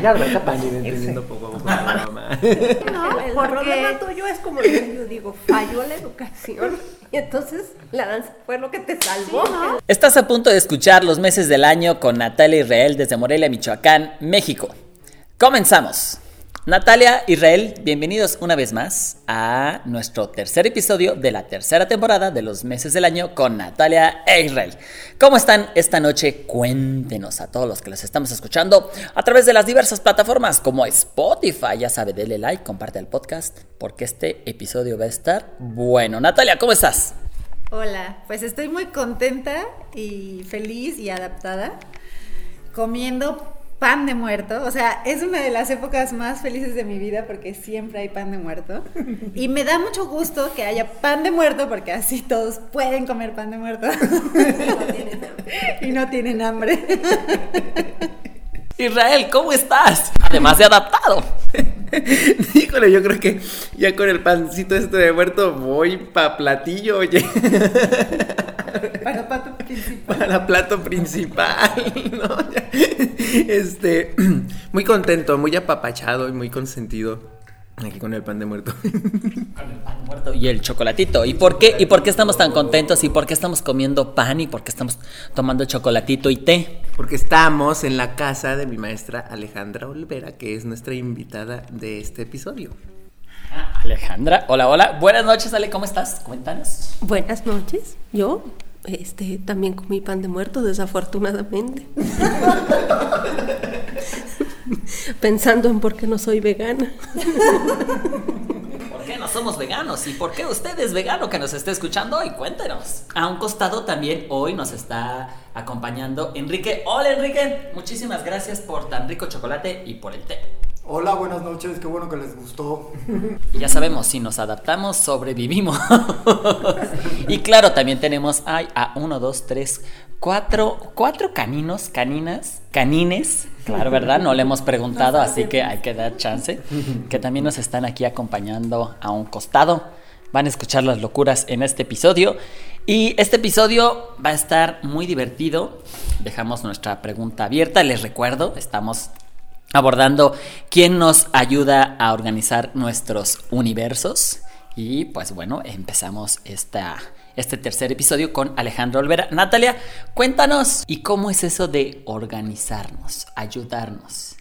de verdad van a ir entendiendo poco a poco la broma. No, el problema tuyo es como yo digo, falló la educación y entonces la danza fue lo que te salvó. Estás a punto de escuchar los meses del año con Natalia Israel desde Morelia, Michoacán, México. Comenzamos. Natalia, Israel, bienvenidos una vez más a nuestro tercer episodio de la tercera temporada de los meses del año con Natalia e Israel. ¿Cómo están esta noche? Cuéntenos a todos los que los estamos escuchando a través de las diversas plataformas como Spotify. Ya sabe, dele like, comparte el podcast porque este episodio va a estar bueno. Natalia, ¿cómo estás? Hola, pues estoy muy contenta y feliz y adaptada comiendo pan de muerto. O sea, es una de las épocas más felices de mi vida porque siempre hay pan de muerto. Y me da mucho gusto que haya pan de muerto porque así todos pueden comer pan de muerto. y no tienen hambre. Israel, ¿cómo estás? Además de adaptado. Híjole, yo creo que ya con el pancito este de muerto voy pa' platillo, oye. Para plato principal. Para plato principal, ¿no? Este, muy contento, muy apapachado y muy consentido. Aquí con el pan de muerto. Con el pan muerto y el chocolatito. ¿Y por qué? ¿Y por qué estamos tan contentos? ¿Y por qué estamos comiendo pan? ¿Y por qué estamos tomando chocolatito y té? Porque estamos en la casa de mi maestra Alejandra Olvera, que es nuestra invitada de este episodio. Ah, Alejandra, hola, hola. Buenas noches, Ale, ¿cómo estás? Cuéntanos. Buenas noches. Yo este, también comí pan de muerto, desafortunadamente. Pensando en por qué no soy vegana. ¿Por qué no somos veganos? ¿Y por qué usted es vegano que nos esté escuchando hoy? Cuéntenos. A un costado también hoy nos está acompañando Enrique. Hola Enrique, muchísimas gracias por tan rico chocolate y por el té. Hola, buenas noches, qué bueno que les gustó. Y ya sabemos, si nos adaptamos, sobrevivimos. y claro, también tenemos ay, a uno, dos, tres, cuatro, cuatro caninos, caninas, canines. Claro, ¿verdad? No le hemos preguntado, así que hay que dar chance. Que también nos están aquí acompañando a un costado. Van a escuchar las locuras en este episodio. Y este episodio va a estar muy divertido. Dejamos nuestra pregunta abierta. Les recuerdo, estamos abordando quién nos ayuda a organizar nuestros universos. Y pues bueno, empezamos esta, este tercer episodio con Alejandro Olvera. Natalia, cuéntanos, ¿y cómo es eso de organizarnos, ayudarnos?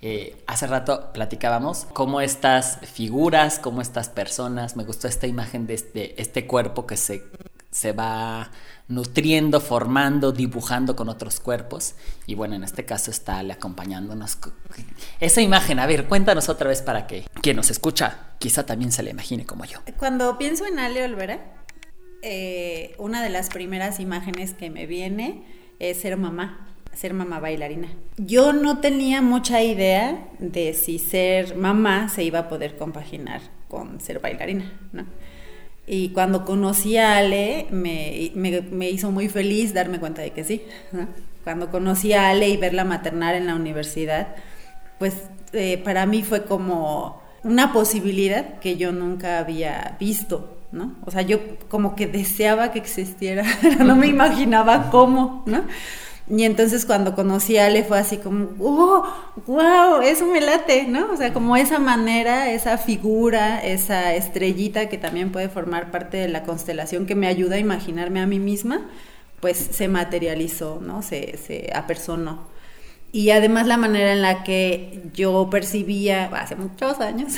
Eh, hace rato platicábamos cómo estas figuras, cómo estas personas, me gustó esta imagen de este, este cuerpo que se, se va nutriendo, formando, dibujando con otros cuerpos. Y bueno, en este caso está Ale acompañándonos. Esa imagen, a ver, cuéntanos otra vez para que quien nos escucha quizá también se la imagine como yo. Cuando pienso en Ale Olvera, eh, una de las primeras imágenes que me viene es ser mamá ser mamá bailarina. Yo no tenía mucha idea de si ser mamá se iba a poder compaginar con ser bailarina, ¿no? Y cuando conocí a Ale, me, me, hizo muy feliz darme cuenta de que sí. Cuando conocí a Ale y verla maternar en la universidad, pues eh, para mí fue como una posibilidad que yo nunca había visto, ¿no? O sea, yo como que deseaba que existiera, pero no me imaginaba cómo, ¿no? Y entonces cuando conocí a Ale fue así como, ¡oh, wow! Eso me late, ¿no? O sea, como esa manera, esa figura, esa estrellita que también puede formar parte de la constelación que me ayuda a imaginarme a mí misma, pues se materializó, ¿no? Se, se apersonó. Y además la manera en la que yo percibía, hace muchos años,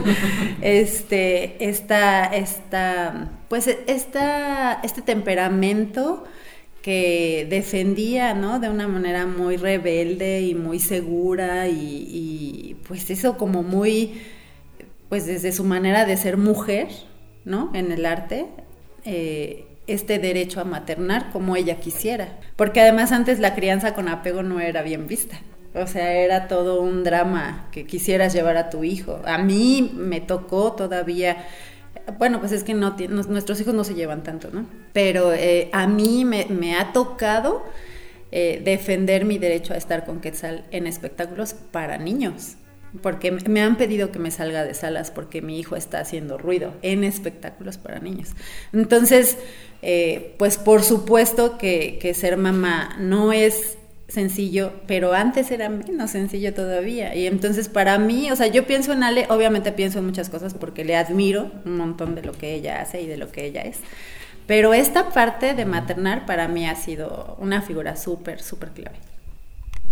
este, esta, esta, pues esta, este temperamento que defendía, ¿no? De una manera muy rebelde y muy segura y, y, pues eso como muy, pues desde su manera de ser mujer, ¿no? En el arte, eh, este derecho a maternar como ella quisiera. Porque además antes la crianza con apego no era bien vista. O sea, era todo un drama que quisieras llevar a tu hijo. A mí me tocó todavía bueno, pues es que nuestros hijos no se llevan tanto, ¿no? Pero eh, a mí me, me ha tocado eh, defender mi derecho a estar con Quetzal en espectáculos para niños. Porque me han pedido que me salga de salas porque mi hijo está haciendo ruido en espectáculos para niños. Entonces, eh, pues por supuesto que, ser mamá no es sencillo, pero antes era menos sencillo todavía. Y entonces para mí, o sea, yo pienso en Ale, obviamente pienso en muchas cosas porque le admiro un montón de lo que ella hace y de lo que ella es. Pero esta parte de maternar para mí ha sido una figura súper, súper clave.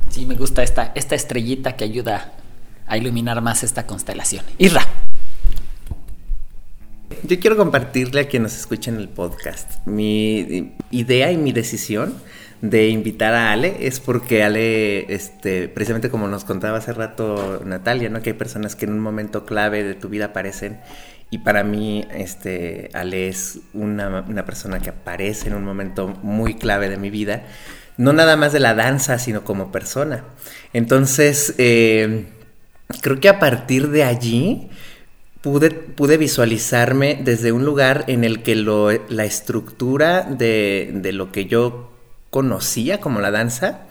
Sí, me gusta esta, esta estrellita que ayuda a iluminar más esta constelación. Irra. Yo quiero compartirle a quien nos escucha en el podcast mi idea y mi decisión de invitar a Ale es porque Ale, este, precisamente como nos contaba hace rato Natalia, ¿no? Que hay personas que en un momento clave de tu vida aparecen y para mí, este, Ale es una, persona que aparece en un momento muy clave de mi vida, no nada más de la danza, sino como persona. Entonces, eh, creo que a partir de allí pude, pude visualizarme desde un lugar en el que lo, la estructura de, de lo que yo conocía como la danza,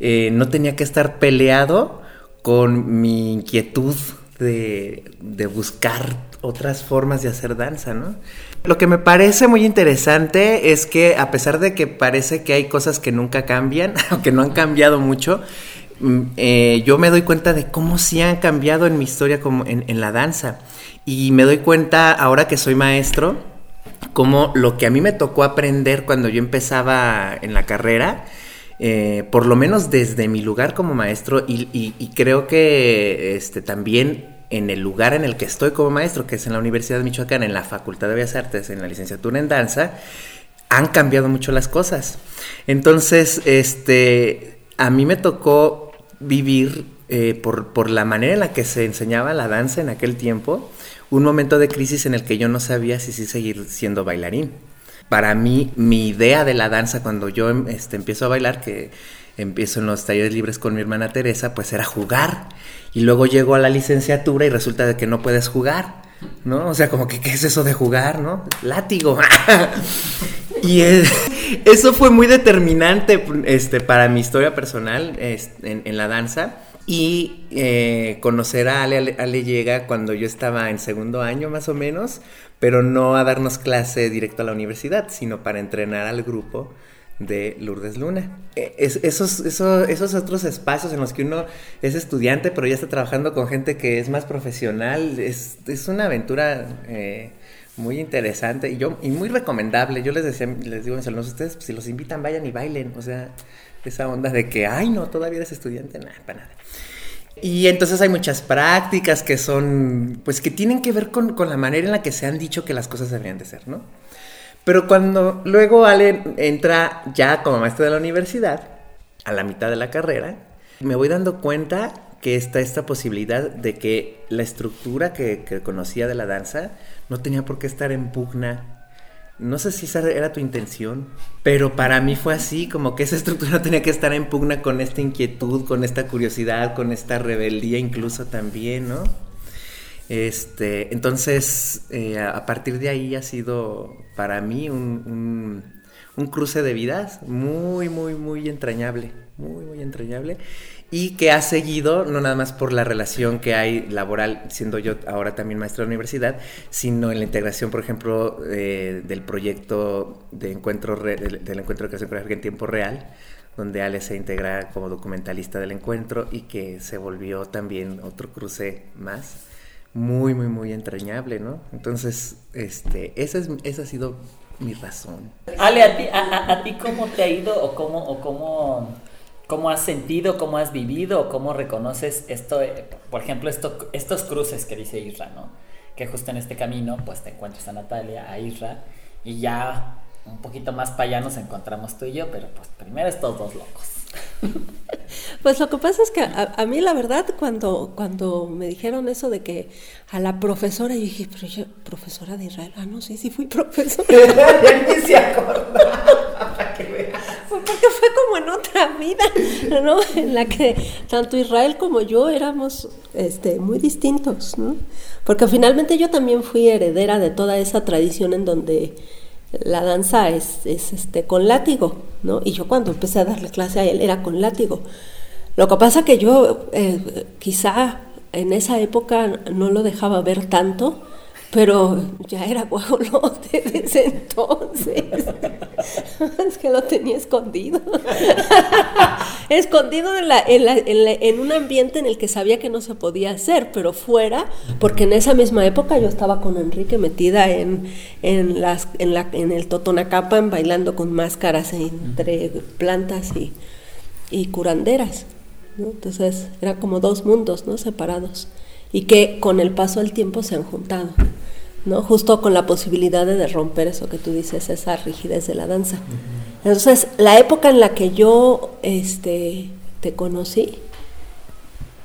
eh, no tenía que estar peleado con mi inquietud de, de, buscar otras formas de hacer danza, ¿no? Lo que me parece muy interesante es que a pesar de que parece que hay cosas que nunca cambian, o que no han cambiado mucho, mm, eh, yo me doy cuenta de cómo sí han cambiado en mi historia como en, en la danza. Y me doy cuenta ahora que soy maestro, como lo que a mí me tocó aprender cuando yo empezaba en la carrera, eh, por lo menos desde mi lugar como maestro y, creo que este, también en el lugar en el que estoy como maestro, que es en la Universidad de Michoacán, en la Facultad de Bellas Artes, en la licenciatura en danza, han cambiado mucho las cosas. Entonces, este, a mí me tocó vivir eh, por, por la manera en la que se enseñaba la danza en aquel tiempo, un momento de crisis en el que yo no sabía si sí seguir siendo bailarín. Para mí, mi idea de la danza cuando yo em, este, empiezo a bailar, que empiezo en los talleres libres con mi hermana Teresa, pues era jugar. Y luego llego a la licenciatura y resulta de que no puedes jugar, ¿no? O sea, como que, ¿qué es eso de jugar, no? Látigo. y eso fue muy determinante este, para mi historia personal en la danza y eh, conocer a Ale, llega cuando yo estaba en segundo año más o menos, pero no a darnos clase directo a la universidad, sino para entrenar al grupo de Lourdes Luna. E, esos, esos, otros espacios en los que uno es estudiante, pero ya está trabajando con gente que es más profesional, es, una aventura eh, muy interesante y, yo, y muy recomendable. Yo les decía, les digo a mis alumnos, ustedes si los invitan, vayan y bailen, o sea, esa onda de que, ay, no, todavía eres estudiante, nada, para nada. Y entonces hay muchas prácticas que son, pues que tienen que ver con, la manera en la que se han dicho que las cosas deberían de ser, ¿no? Pero cuando luego Ale entra ya como maestro de la universidad, a la mitad de la carrera, me voy dando cuenta que está esta posibilidad de que la estructura que conocía de la danza no tenía por qué estar en pugna no sé si esa era tu intención, pero para mí fue así, como que esa estructura tenía que estar en pugna con esta inquietud, con esta curiosidad, con esta rebeldía incluso también, ¿no? Este, entonces, eh, a partir de ahí ha sido para mí un, un cruce de vidas muy, muy, muy entrañable, muy, muy entrañable y que ha seguido, no nada más por la relación que hay laboral, siendo yo ahora también maestro de la universidad, sino en la integración, por ejemplo, eh, del proyecto de encuentro del, encuentro de creación coreográfica en tiempo real, donde Ale se integra como documentalista del encuentro y que se volvió también otro cruce más muy, muy, muy entrañable, ¿no? Entonces, este, esa, es, esa ha sido mi razón. Ale, ¿a ti, a, ti cómo te ha ido o cómo, o cómo ¿Cómo has sentido, cómo has vivido, cómo reconoces esto, eh, por ejemplo, esto, estos cruces que dice Isra, ¿no? Que justo en este camino, pues te encuentras a Natalia, a Isra, y ya un poquito más para allá nos encontramos tú y yo, pero pues primero estos dos locos. Pues lo que pasa es que a, mí la verdad cuando, cuando me dijeron eso de que a la profesora, yo dije, pero yo, profesora de Israel, ah, no sé si fui profesora. se acordaba, que porque fue como en otra vida, ¿no? En la que tanto Israel como yo éramos este, muy distintos, ¿no? Porque finalmente yo también fui heredera de toda esa tradición en donde la danza es, es este, con látigo, ¿no? Y yo cuando empecé a darle clase a él era con látigo. Lo que pasa que yo eh, quizá en esa época no lo dejaba ver tanto, pero ya era guajolote desde entonces. es que lo tenía escondido. escondido en, la, en, la, en, un ambiente en el que sabía que no se podía hacer, pero fuera, porque en esa misma época yo estaba con Enrique metida en, en, las, en, la, en el Totonacapan bailando con máscaras entre plantas y, y curanderas. Entonces era como dos mundos ¿no? separados y que con el paso del tiempo se han juntado, ¿no? Justo con la posibilidad de romper eso que tú dices, esa rigidez de la danza. Entonces, la época en la que yo este, te conocí,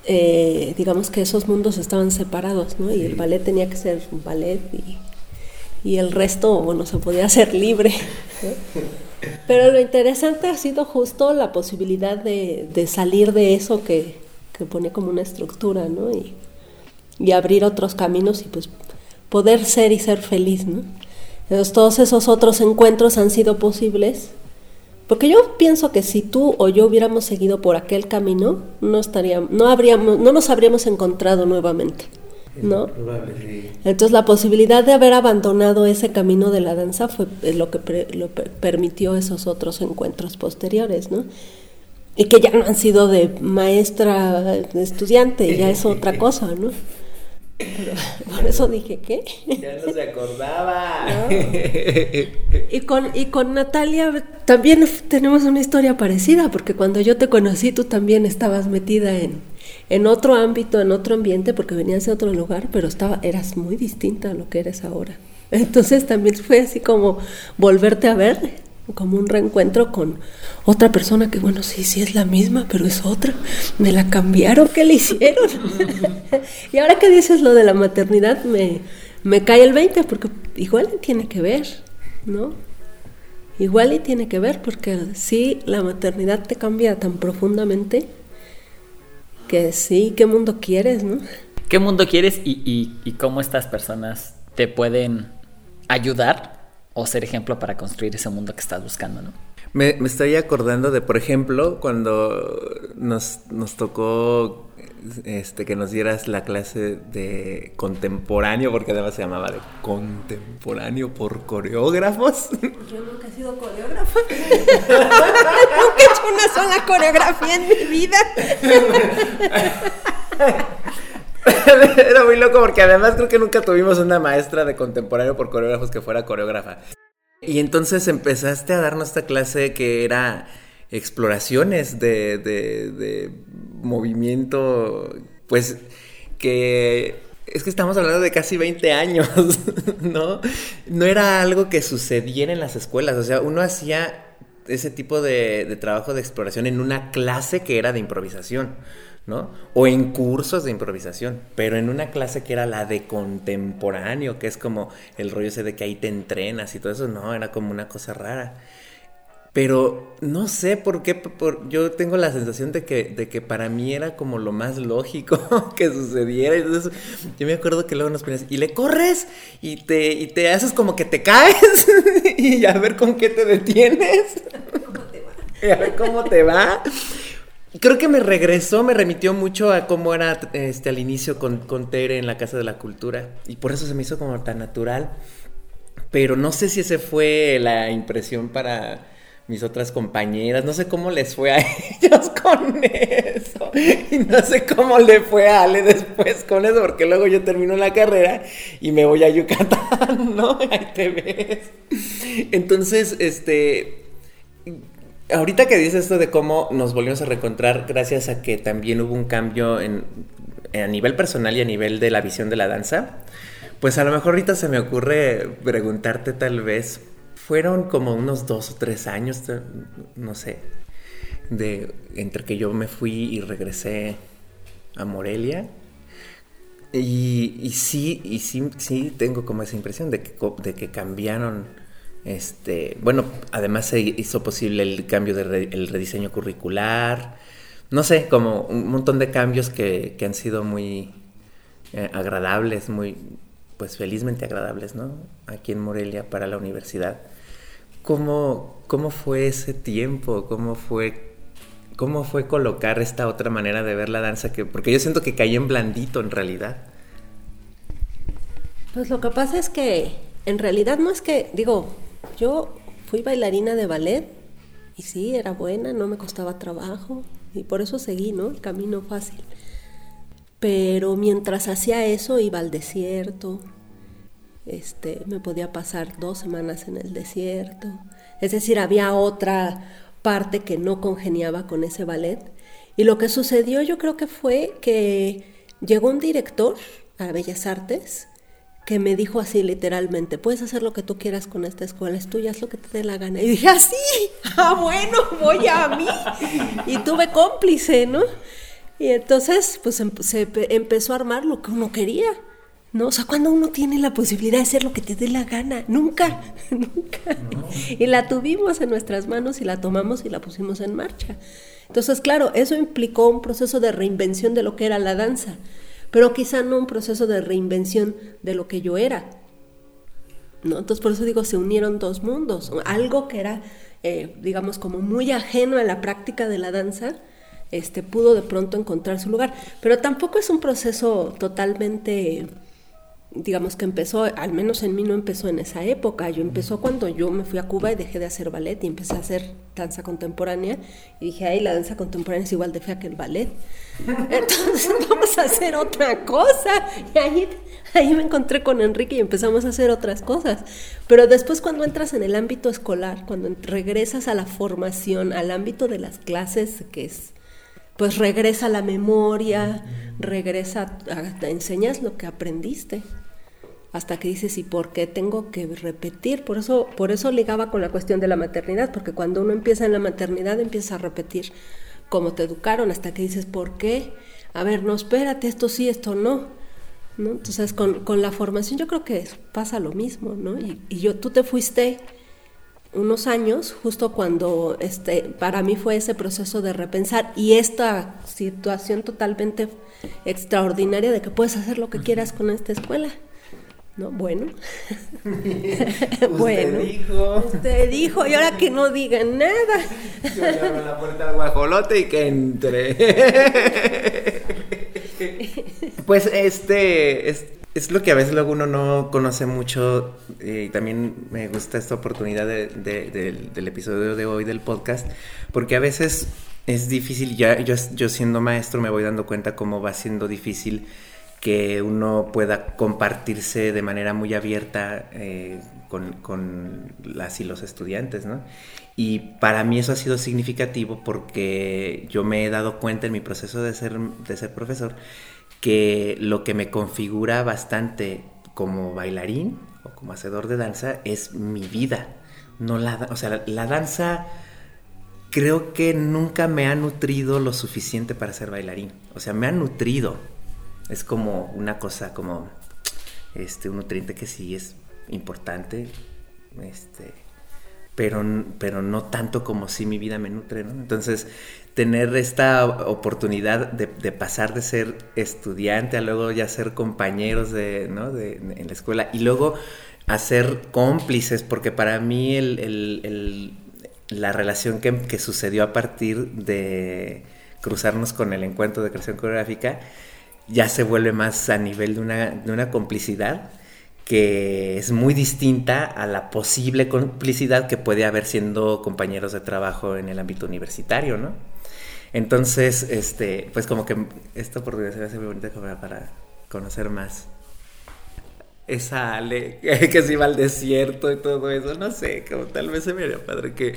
eh, digamos que esos mundos estaban separados, ¿no? Y el ballet tenía que ser un ballet y, el resto, bueno, se podía hacer libre. Pero lo interesante ha sido justo la posibilidad de, salir de eso que, que, pone como una estructura, ¿no? Y, y abrir otros caminos y pues poder ser y ser feliz, ¿no? Entonces todos esos otros encuentros han sido posibles porque yo pienso que si tú o yo hubiéramos seguido por aquel camino, no estaríamos, no habríamos, no nos habríamos encontrado nuevamente, ¿no? Entonces la posibilidad de haber abandonado ese camino de la danza fue lo que lo permitió esos otros encuentros posteriores, ¿no? Y que ya no han sido de maestra, de estudiante, ya es otra cosa, ¿no? por eso dije, ¿qué? Ya no se acordaba. Y, con, y con Natalia también tenemos una historia parecida, porque cuando yo te conocí tú también estabas metida en, en otro ámbito, en otro ambiente, porque venías de otro lugar, pero estaba, eras muy distinta a lo que eres ahora. Entonces también fue así como volverte a ver como un reencuentro con otra persona que, bueno, sí, sí es la misma, pero es otra. Me la cambiaron, ¿qué le hicieron? y ahora que dices lo de la maternidad, me, me cae el 20, porque igual tiene que ver, ¿no? Igual y tiene que ver, porque sí, la maternidad te cambia tan profundamente que sí, ¿qué mundo quieres, no? ¿Qué mundo quieres y, y, y cómo estas personas te pueden ayudar o ser ejemplo para construir ese mundo que estás buscando, ¿no? Me, estoy acordando de, por ejemplo, cuando nos, nos tocó este, que nos dieras la clase de contemporáneo, porque además se llamaba de contemporáneo por coreógrafos. Yo nunca he sido coreógrafa. nunca he hecho una sola coreografía en mi vida. Era muy loco porque además creo que nunca tuvimos una maestra de contemporáneo por coreógrafos que fuera coreógrafa. Y entonces empezaste a darnos esta clase que era exploraciones de, de, movimiento, pues que es que estamos hablando de casi 20 años, ¿no? No era algo que sucediera en las escuelas, o sea, uno hacía ese tipo de, de trabajo de exploración en una clase que era de improvisación. ¿No? O en cursos de improvisación, pero en una clase que era la de contemporáneo, que es como el rollo ese de que ahí te entrenas y todo eso, no, era como una cosa rara. Pero no sé por qué, yo tengo la sensación de que, de que para mí era como lo más lógico que sucediera. Entonces, yo me acuerdo que luego nos ponías, y le corres, y te, y te haces como que te caes, y a ver con qué te detienes. y a ver cómo te va. Creo que me regresó, me remitió mucho a cómo era este, al inicio con, con Tere en la Casa de la Cultura. Y por eso se me hizo como tan natural. Pero no sé si ese fue la impresión para mis otras compañeras. No sé cómo les fue a ellos con eso. Y no sé cómo le fue a Ale después con eso, porque luego yo termino la carrera y me voy a Yucatán, ¿no? Ahí te ves. Entonces, este Ahorita que dices esto de cómo nos volvimos a reencontrar gracias a que también hubo un cambio en, a nivel personal y a nivel de la visión de la danza, pues a lo mejor ahorita se me ocurre preguntarte tal vez, fueron como unos dos o tres años, no sé, de entre que yo me fui y regresé a Morelia. Y, sí, y sí, sí tengo como esa impresión de que, de que cambiaron este, bueno, además se hizo posible el cambio del rediseño curricular. No sé, como un montón de cambios que, han sido muy eh, agradables, muy, pues felizmente agradables, ¿no? Aquí en Morelia para la universidad. ¿Cómo, cómo fue ese tiempo? ¿Cómo fue, ¿Cómo fue colocar esta otra manera de ver la danza? Que, porque yo siento que caí en blandito en realidad. Pues lo que pasa es que en realidad no es que, digo, yo fui bailarina de ballet y sí, era buena, no me costaba trabajo y por eso seguí, ¿no? El camino fácil. Pero mientras hacía eso iba al desierto, este, me podía pasar dos semanas en el desierto. Es decir, había otra parte que no congeniaba con ese ballet. Y lo que sucedió yo creo que fue que llegó un director a Bellas Artes que me dijo así literalmente, puedes hacer lo que tú quieras con esta escuela, es tuya, haz lo que te dé la gana. Y dije, así, ah, ah, bueno, voy a mí. Y tuve cómplice, ¿no? Y entonces, pues em, se empezó a armar lo que uno quería. ¿no? O sea, cuando uno tiene la posibilidad de hacer lo que te dé la gana, nunca, nunca. Y la tuvimos en nuestras manos y la tomamos y la pusimos en marcha. Entonces, claro, eso implicó un proceso de reinvención de lo que era la danza pero quizá no un proceso de reinvención de lo que yo era. ¿no? Entonces por eso digo, se unieron dos mundos, algo que era, eh, digamos, como muy ajeno a la práctica de la danza, este, pudo de pronto encontrar su lugar, pero tampoco es un proceso totalmente digamos que empezó, al menos en mí no empezó en esa época, yo empezó cuando yo me fui a Cuba y dejé de hacer ballet y empecé a hacer danza contemporánea y dije, ay, la danza contemporánea es igual de fea que el ballet. Entonces vamos a hacer otra cosa. Y ahí, ahí me encontré con Enrique y empezamos a hacer otras cosas. Pero después cuando entras en el ámbito escolar, cuando regresas a la formación, al ámbito de las clases, que es pues regresa la memoria, regresa, te enseñas lo que aprendiste. Hasta que dices, ¿y por qué tengo que repetir? Por eso, por eso ligaba con la cuestión de la maternidad, porque cuando uno empieza en la maternidad empieza a repetir cómo te educaron, hasta que dices, ¿por qué? A ver, no, espérate, esto sí, esto no. ¿No? Entonces, con, con, la formación yo creo que pasa lo mismo, ¿no? Y, y yo, tú te fuiste unos años, justo cuando este, para mí fue ese proceso de repensar y esta situación totalmente extraordinaria de que puedes hacer lo que quieras con esta escuela. ¿No? Bueno. bueno. dijo. Usted dijo, y ahora que no digan nada. Yo le abro la puerta al guajolote y que entre. pues este, este es lo que a veces luego uno no conoce mucho eh, y también me gusta esta oportunidad del episodio de hoy del podcast, porque a veces es difícil, ya yo, siendo maestro me voy dando cuenta cómo va siendo difícil que uno pueda compartirse de manera muy abierta eh, con, con, las y los estudiantes, ¿no? Y para mí eso ha sido significativo porque yo me he dado cuenta en mi proceso de ser profesor que lo que me configura bastante como bailarín o como hacedor de danza es mi vida. No la, o sea, la, danza creo que nunca me ha nutrido lo suficiente para ser bailarín. O sea, me ha nutrido. Es como una cosa, como este, un nutriente que sí es importante. Este, pero, pero no tanto como si mi vida me nutre, ¿no? Entonces, tener esta oportunidad de, pasar de ser estudiante a luego ya ser compañeros de, ¿no? de, en la escuela y luego hacer cómplices, porque para mí el, la relación que, sucedió a partir de cruzarnos con el encuentro de creación coreográfica ya se vuelve más a nivel de una, de una complicidad que es muy distinta a la posible complicidad que puede haber siendo compañeros de trabajo en el ámbito universitario, ¿no? Entonces, este, pues como que esta oportunidad se me hace muy bonita para, conocer más esa Ale que se iba al desierto y todo eso, no sé, como tal vez se me haría padre que,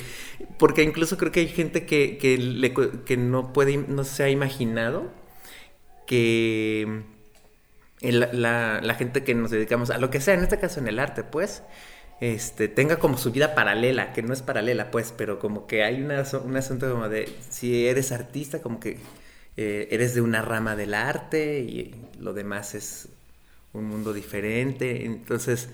porque incluso creo que hay gente que, que, no puede, no se ha imaginado que la, gente que nos dedicamos a lo que sea, en este caso en el arte, pues, este, tenga como su vida paralela, que no es paralela, pues, pero como que hay una, un asunto como de, si eres artista, como que eh, eres de una rama del arte y lo demás es un mundo diferente, entonces,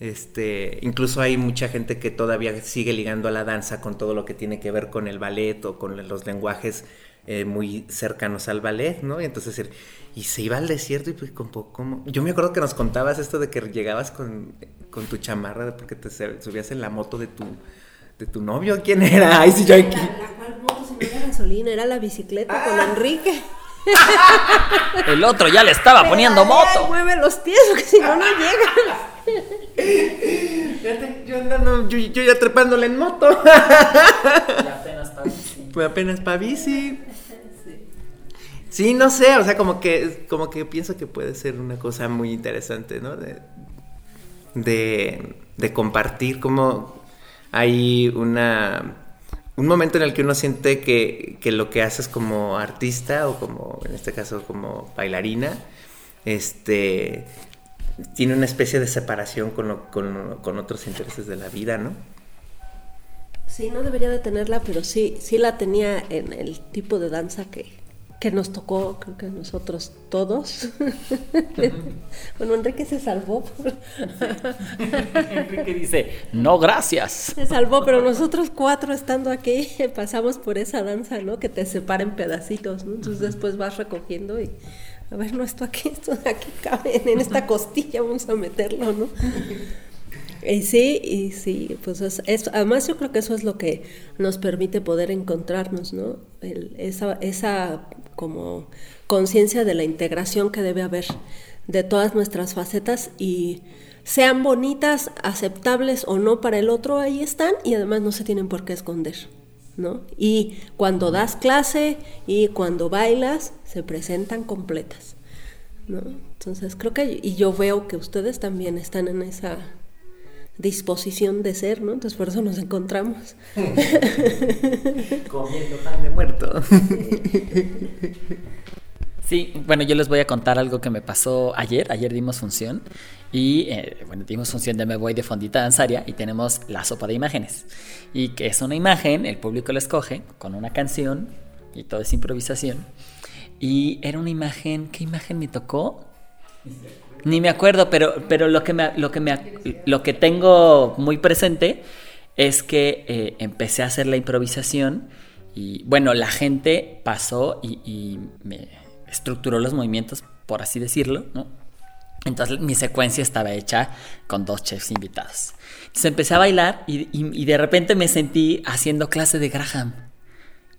este, incluso hay mucha gente que todavía sigue ligando a la danza con todo lo que tiene que ver con el ballet o con los lenguajes eh, muy cercanos al ballet, ¿no? Y entonces, y se iba al desierto y pues como, como... Yo me acuerdo que nos contabas esto de que llegabas con, con tu chamarra porque te subías en la moto de tu, de tu novio. ¿Quién era? Ay, si yo aquí... La, cual moto, si no era gasolina, era la bicicleta con ah. Enrique. El otro ya le estaba poniendo moto. mueve los pies porque si no, no llega. Fíjate, yo andando, yo, yo ya trepándole en moto. Fue apenas para bici. Sí, no sé, o sea, como que, como que pienso que puede ser una cosa muy interesante, ¿no? De, de, de compartir, como hay una, un momento en el que uno siente que, que lo que haces como artista o como, en este caso, como bailarina, este, tiene una especie de separación con, lo- con, con otros intereses de la vida, ¿no? Sí, no debería de tenerla, pero sí, sí la tenía en el tipo de danza que, que nos tocó, creo que a nosotros todos. bueno, Enrique se salvó. por- Enrique dice, no gracias. se salvó, pero nosotros cuatro estando aquí pasamos por esa danza, ¿no? Que te separa en pedacitos, ¿no? Entonces después vas recogiendo y, a ver, no, esto aquí, esto aquí cabe, en esta costilla vamos a meterlo, ¿no? Y sí, y sí, pues es, es- además yo creo que eso es lo que nos permite poder encontrarnos, ¿no? El- esa, esa como conciencia de la integración que debe haber de todas nuestras facetas y sean bonitas, aceptables o no para el otro, ahí están y además no se tienen por qué esconder, ¿no? Y cuando das clase y cuando bailas, se presentan completas, ¿no? Entonces creo que, y yo veo que ustedes también están en esa disposición de ser, ¿no? Entonces por eso nos encontramos. Comiendo pan de muerto. Sí, bueno, yo les voy a contar algo que me pasó ayer. Ayer dimos función y, eh, bueno, dimos función de Me Voy de Fondita Danzaria y tenemos la sopa de imágenes. Y que es una imagen, el público la escoge con una canción y todo es improvisación. Y era una imagen, ¿qué imagen me tocó? Ni me acuerdo, pero, pero lo, que me, lo, que me, lo que tengo muy presente es que eh, empecé a hacer la improvisación y bueno, la gente pasó y, me estructuró los movimientos, por así decirlo, ¿no? Entonces mi secuencia estaba hecha con dos chefs invitados. Entonces empecé a bailar y de repente me sentí haciendo clase de Graham.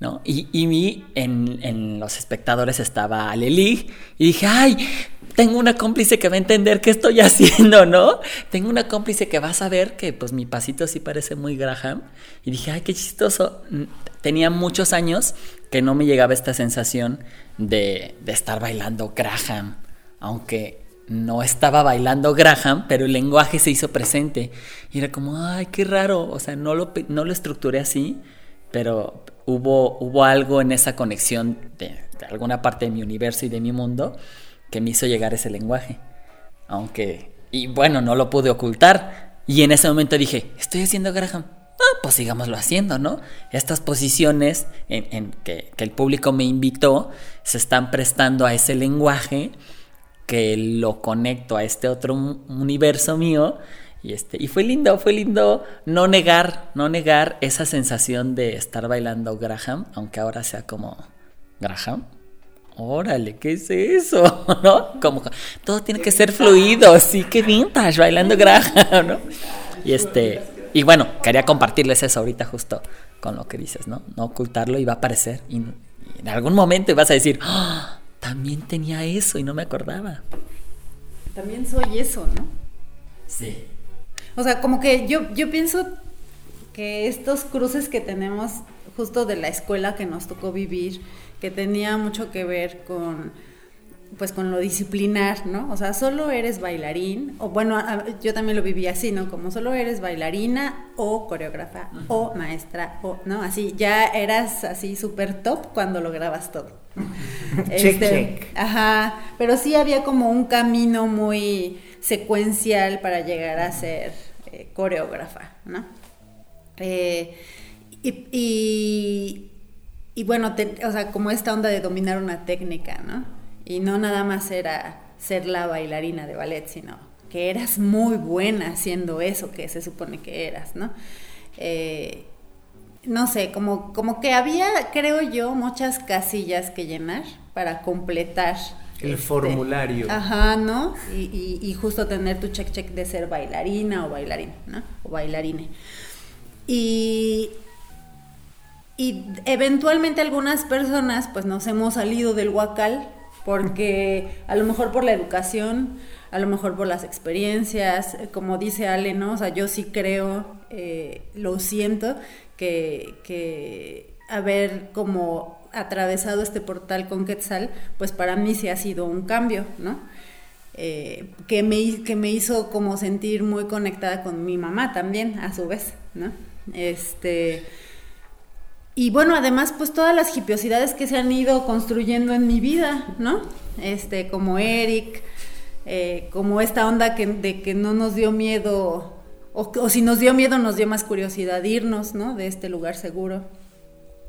¿no? Y, y mi, en, en los espectadores estaba Aleli y dije, ay, tengo una cómplice que va a entender qué estoy haciendo, ¿no? Tengo una cómplice que va a saber que pues mi pasito sí parece muy Graham. Y dije, ay, qué chistoso. Mm, Tenía muchos años que no me llegaba esta sensación de, de estar bailando Graham, aunque no estaba bailando Graham, pero el lenguaje se hizo presente. Y era como, ay, qué raro. O sea, no lo, no lo estructuré así, pero hubo, hubo algo en esa conexión de, de alguna parte de mi universo y de mi mundo que me hizo llegar ese lenguaje. Aunque, y bueno, no lo pude ocultar. Y en ese momento dije, estoy haciendo Graham. Ah, pues sigámoslo haciendo, ¿no? Estas posiciones en, que, que el público me invitó se están prestando a ese lenguaje que lo conecto a este otro un- universo mío y este y fue lindo, fue lindo no negar, no negar esa sensación de estar bailando Graham, aunque ahora sea como Graham. Órale, ¿qué es eso? ¿No? Como todo tiene que ser fluido, sí, que vintage bailando Graham, ¿no? Y este y bueno, quería compartirles eso ahorita justo con lo que dices, ¿no? No ocultarlo y va a aparecer y, y en algún momento vas a decir, "Ah, también tenía eso y no me acordaba. También soy eso, ¿no? Sí. O sea, como que yo, yo pienso que estos cruces que tenemos justo de la escuela que nos tocó vivir, que tenía mucho que ver con pues con lo disciplinar, ¿no? O sea, solo eres bailarín, o bueno, yo también lo viví así, ¿no? Como solo eres bailarina o coreógrafa o maestra, o, ¿no? Así, ya eras así súper top cuando lograbas todo. Este, Check, check. Ajá, pero sí había como un camino muy secuencial para llegar a ser eh, coreógrafa, ¿no? Eh, y, y, y bueno, te- o sea, como esta onda de dominar una técnica, ¿no? Y no nada más era ser la bailarina de ballet, sino que eras muy buena haciendo eso que se supone que eras, ¿no? Eh, no sé, como, como que había, creo yo, muchas casillas que llenar para completar. El este, formulario. Ajá, ¿no? Y, y- y justo tener tu check check de ser bailarina o bailarín, ¿no? O bailarine. Y, y eventualmente algunas personas pues nos hemos salido del huacal porque a lo mejor por la educación, a lo mejor por las experiencias, como dice Ale, ¿no? O sea, yo sí creo, eh, lo siento, que, que haber como atravesado este portal con Quetzal, pues para mí sí ha sido un cambio, ¿no? Eh, que, me, que me hizo como sentir muy conectada con mi mamá también, a su vez, ¿no? Este, y bueno, además, pues todas las hipiosidades que se han ido construyendo en mi vida, ¿no? Este, como Eric, eh, como esta onda que, de que no nos dio miedo, o, si nos dio miedo, nos dio más curiosidad irnos, ¿no? De este lugar seguro.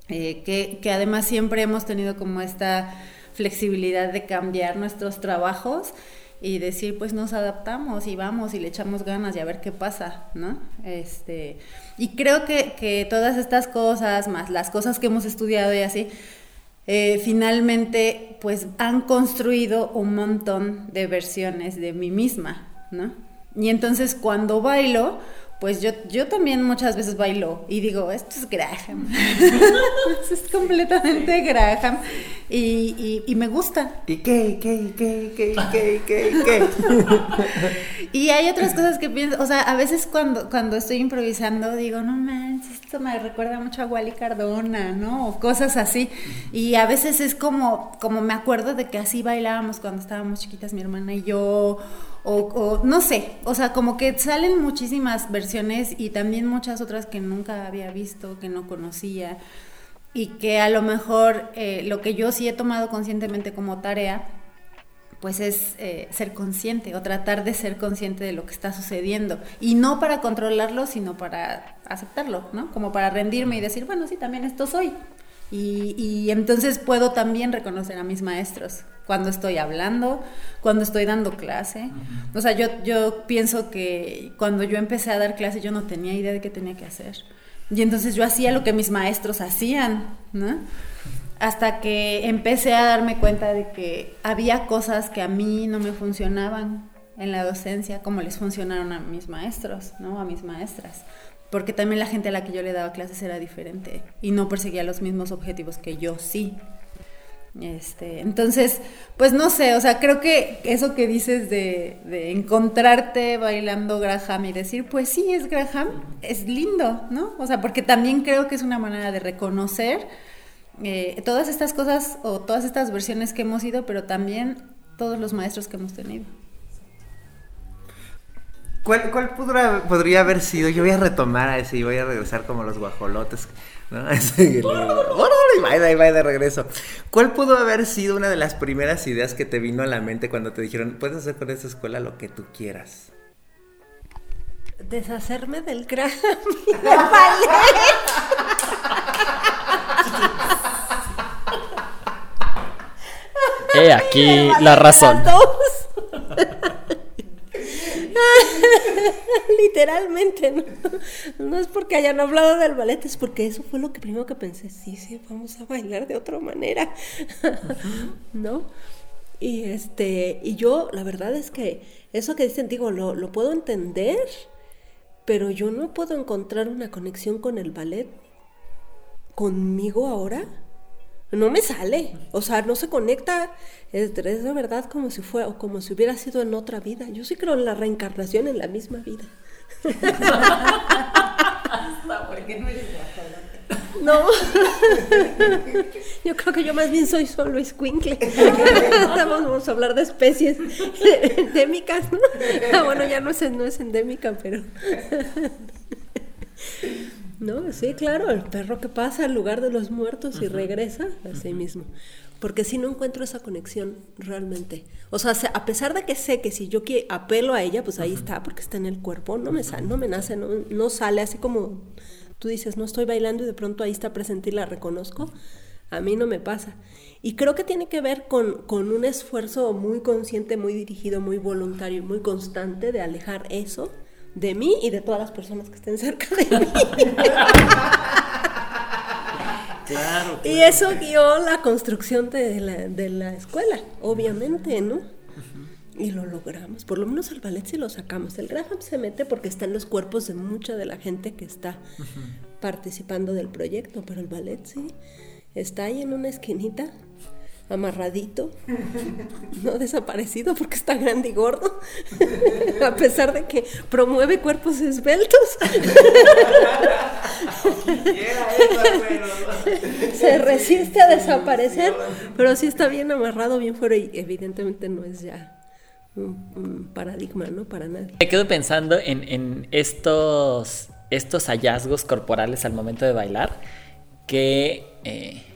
Eh, que, que además siempre hemos tenido como esta flexibilidad de cambiar nuestros trabajos y decir, pues nos adaptamos y vamos y le echamos ganas y a ver qué pasa, ¿no? Este, y creo que, que todas estas cosas, más las cosas que hemos estudiado y así, eh, finalmente pues han construido un montón de versiones de mí misma, ¿no? Y entonces cuando bailo, pues yo, yo también muchas veces bailo y digo, esto es Graham. esto es completamente Graham. Y, y, me gusta. ¿Y qué? ¿Qué? ¿Qué? ¿Qué? ¿Qué? ¿Qué? ¿Qué? y hay otras cosas que pienso, o sea, a veces cuando, cuando estoy improvisando digo, no manches, esto me recuerda mucho a Wally Cardona, ¿no? O cosas así. Y a veces es como, como me acuerdo de que así bailábamos cuando estábamos chiquitas mi hermana y yo o, no sé, o sea, como que salen muchísimas versiones y también muchas otras que nunca había visto, que no conocía y que a lo mejor eh, lo que yo sí he tomado conscientemente como tarea, pues es eh, ser consciente o tratar de ser consciente de lo que está sucediendo. Y no para controlarlo, sino para aceptarlo, ¿no? Como para rendirme y decir, bueno, sí, también esto soy. Y, y entonces puedo también reconocer a mis maestros cuando estoy hablando, cuando estoy dando clase. O sea, yo, yo pienso que cuando yo empecé a dar clase yo no tenía idea de qué tenía que hacer. Y entonces yo hacía lo que mis maestros hacían, ¿no? Hasta que empecé a darme cuenta de que había cosas que a mí no me funcionaban en la docencia como les funcionaron a mis maestros, ¿no? A mis maestras. Porque también la gente a la que yo le daba clases era diferente y no perseguía los mismos objetivos que yo sí. Este, entonces, pues no sé, o sea, creo que eso que dices de, encontrarte bailando Graham y decir, pues sí, es Graham, es lindo, ¿no? O sea, porque también creo que es una manera de reconocer eh, todas estas cosas o todas estas versiones que hemos ido, pero también todos los maestros que hemos tenido. ¿Cuál, cuál podría, haber sido? Yo voy a retomar a ese y voy a regresar como los guajolotes. ¿no? y vaya, y de regreso. ¿Cuál pudo haber sido una de las primeras ideas que te vino a la mente cuando te dijeron, puedes hacer con esta escuela lo que tú quieras? Deshacerme del gran He aquí la razón. Literalmente, ¿no? es porque hayan hablado del ballet, es porque eso fue lo que primero que pensé, sí, sí, vamos a bailar de otra manera, ¿no? Y este, y yo, la verdad es que eso que dicen, digo, lo, lo puedo entender, pero yo no puedo encontrar una conexión con el ballet conmigo ahora no me sale, o sea, no se conecta, es, de verdad como si fuera, o como si hubiera sido en otra vida. Yo sí creo en la reencarnación en la misma vida. no No. yo creo que yo más bien soy solo escuincle. Vamos a hablar de especies endémicas, ¿no? Ah, bueno, ya no es, no es endémica, pero. No, sí, claro, el perro que pasa al lugar de los muertos y regresa a sí mismo. Porque si no encuentro esa conexión realmente. O sea, a pesar de que sé que si yo apelo a ella, pues ahí está, porque está en el cuerpo, no me, no me nace, no, no sale así como tú dices, no estoy bailando y de pronto ahí está presente y la reconozco. A mí no me pasa. Y creo que tiene que ver con, con, un esfuerzo muy consciente, muy dirigido, muy voluntario y muy constante de alejar eso de mí y de todas las personas que estén cerca de mí. Claro, Y eso guió la construcción de la, de la escuela, obviamente, ¿no? Y lo logramos. Por lo menos el ballet sí lo sacamos. El Graham se mete porque está en los cuerpos de mucha de la gente que está participando del proyecto, pero el ballet sí está ahí en una esquinita amarradito, no desaparecido porque está grande y gordo, a pesar de que promueve cuerpos esbeltos. Se resiste a desaparecer, pero sí está bien amarrado, bien fuera y evidentemente no es ya un, paradigma, ¿no? Para nadie. Me quedo pensando en, en estos, estos hallazgos corporales al momento de bailar que... Eh,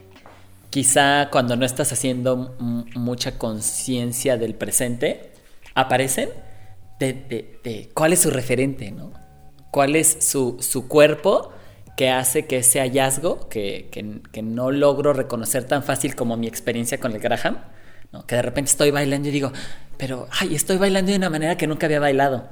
quizá cuando no estás haciendo mucha conciencia del presente, aparecen de, cuál es su referente, ¿no? ¿Cuál es su, cuerpo que hace que ese hallazgo, que, no logro reconocer tan fácil como mi experiencia con el Graham, que de repente estoy bailando y digo, pero, ay, estoy bailando de una manera que nunca había bailado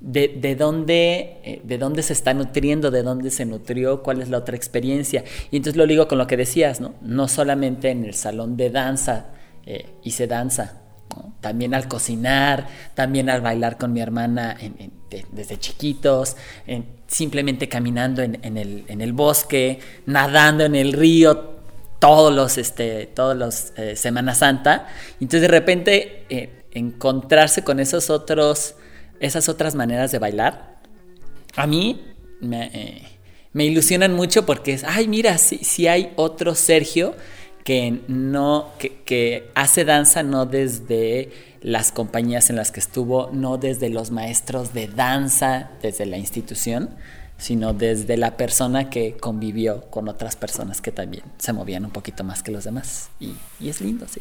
de, dónde, eh, de dónde se está nutriendo, de dónde se nutrió, cuál es la otra experiencia. Y entonces lo digo con lo que decías, ¿no? No solamente en el salón de danza eh, hice danza, también al cocinar, también al bailar con mi hermana desde chiquitos, simplemente caminando en, el, en, el, bosque, nadando en el río, todos los, este, todos los eh, Semana Santa. Entonces de repente encontrarse con esos otros esas otras maneras de bailar, a mí me, eh, ilusionan mucho porque es, ay, mira, si, hay otro Sergio que no, que, hace danza no desde las compañías en las que estuvo, no desde los maestros de danza, desde la institución, sino desde la persona que convivió con otras personas que también se movían un poquito más que los demás. Y, y es lindo, sí.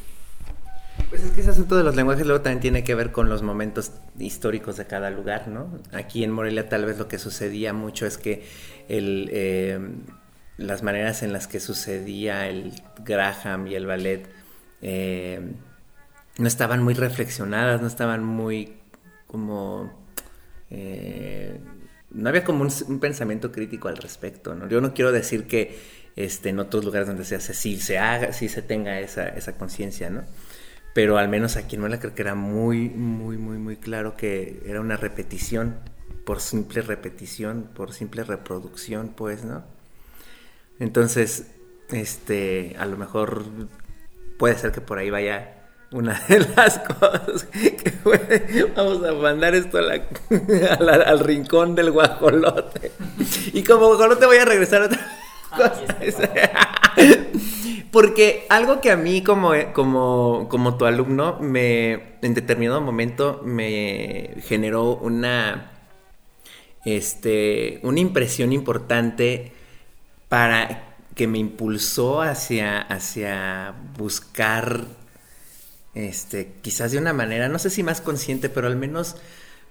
Pues es que ese asunto de los lenguajes luego también tiene que ver con los momentos históricos de cada lugar, ¿no? Aquí en Morelia tal vez lo que sucedía mucho es que eh, las maneras en las que sucedía el Graham y el ballet eh, no estaban muy reflexionadas, no estaban muy como... Eh, no había como un, pensamiento crítico al respecto, ¿no? Yo no quiero decir que este, en otros lugares donde se hace sí se haga, sí se tenga esa, esa conciencia, ¿no? Pero al menos aquí en Muela creo que era muy, muy, muy, muy claro que era una repetición, por simple repetición, por simple reproducción, pues, ¿no? Entonces, este, a lo mejor puede ser que por ahí vaya una de las cosas que puede, vamos a mandar esto al rincón del guajolote. Y como guajolote voy a regresar a otra cosa. Porque algo que a mí como, como, como tu alumno me en determinado momento me generó una, este, una impresión importante para que me impulsó hacia, hacia buscar, este, quizás de una manera, no sé si más consciente, pero al menos